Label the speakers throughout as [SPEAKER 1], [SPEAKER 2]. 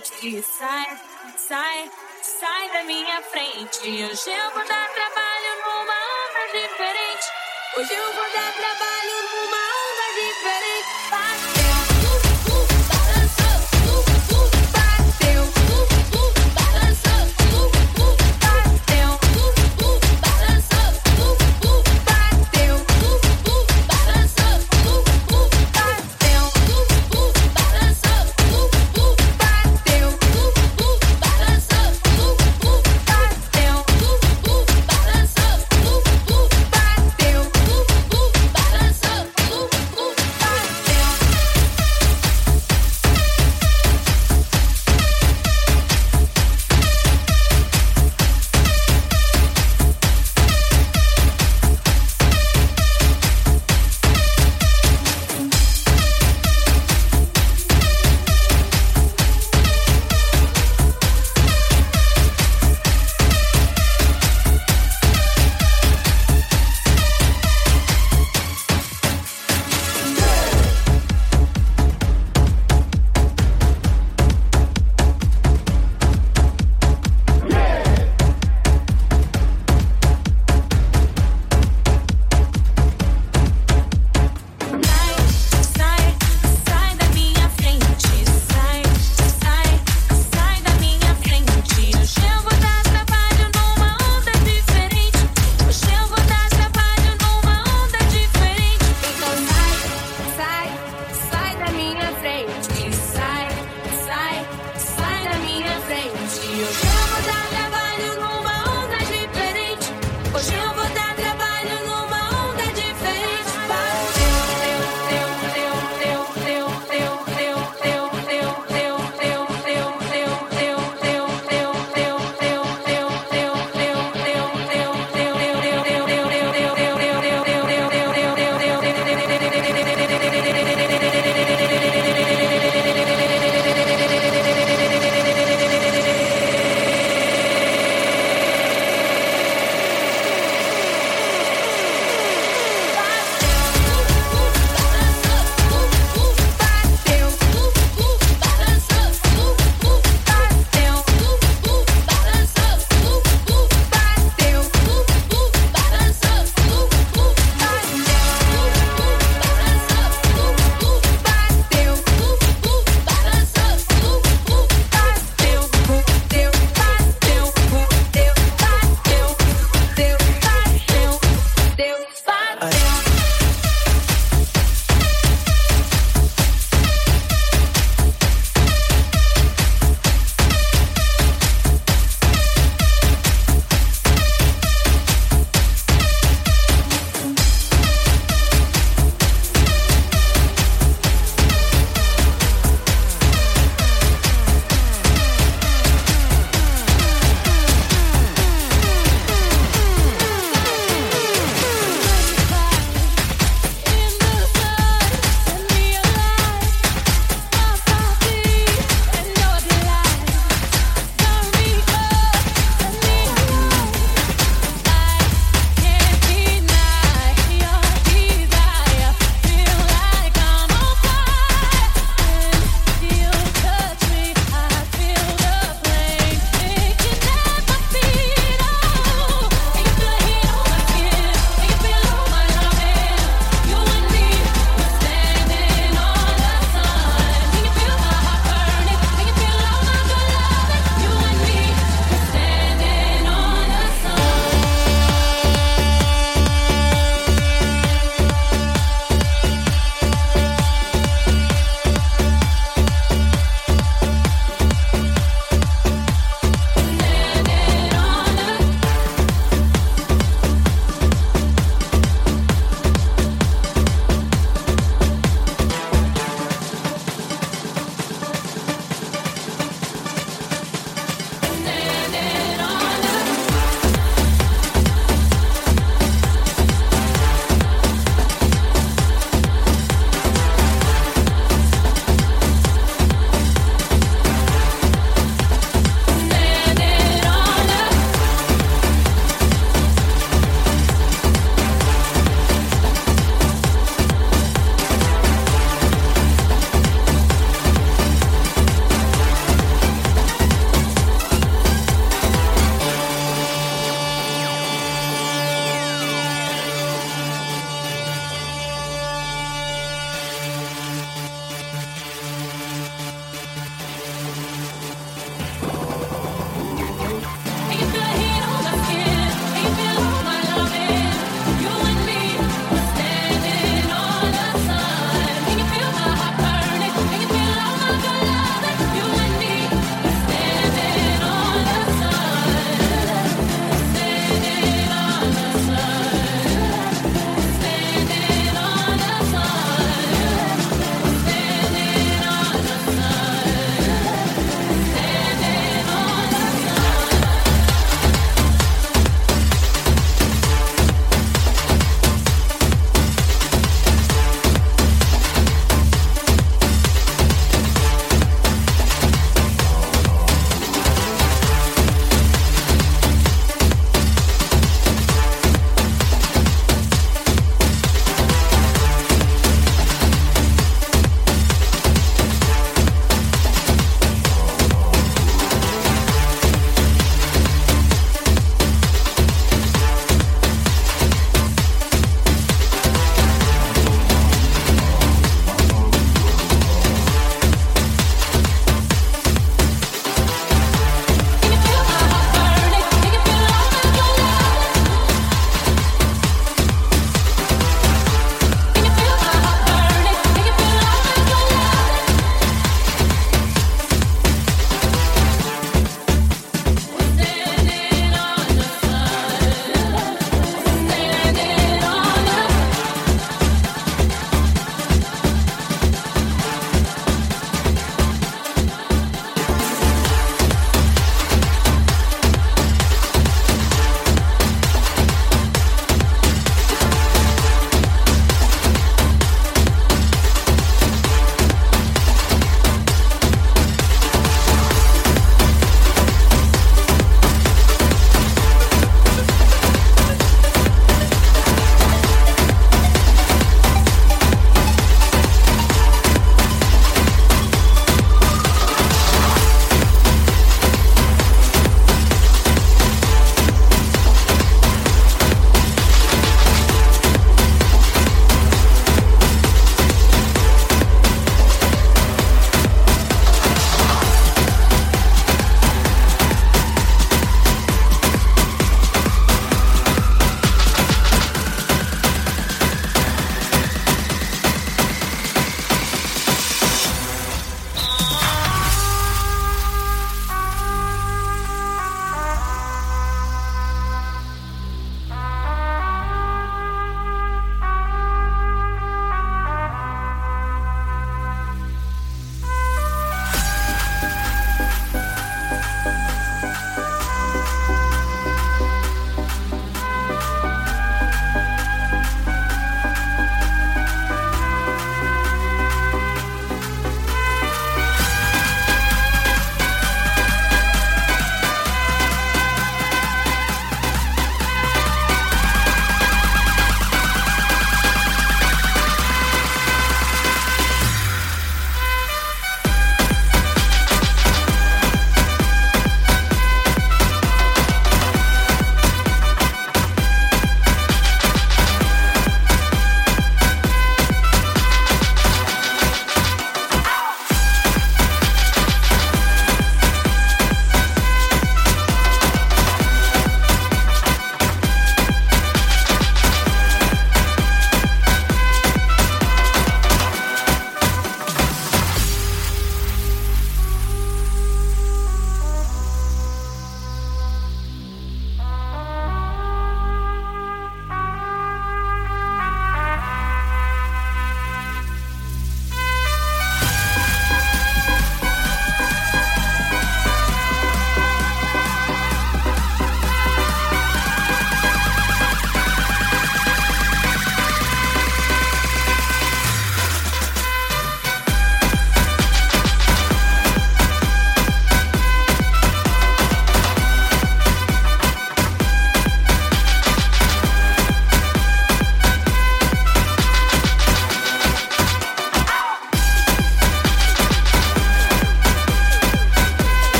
[SPEAKER 1] frente, sai,
[SPEAKER 2] sai, sai da minha frente. Hoje eu vou dar trabalho numa obra diferente.
[SPEAKER 1] Hoje eu vou dar trabalho numa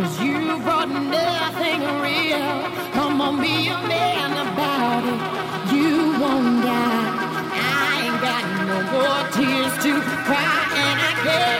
[SPEAKER 3] Cause you brought nothing real. Come on, be a man about it. You won't die. I ain't got no more tears to cry, and I can't.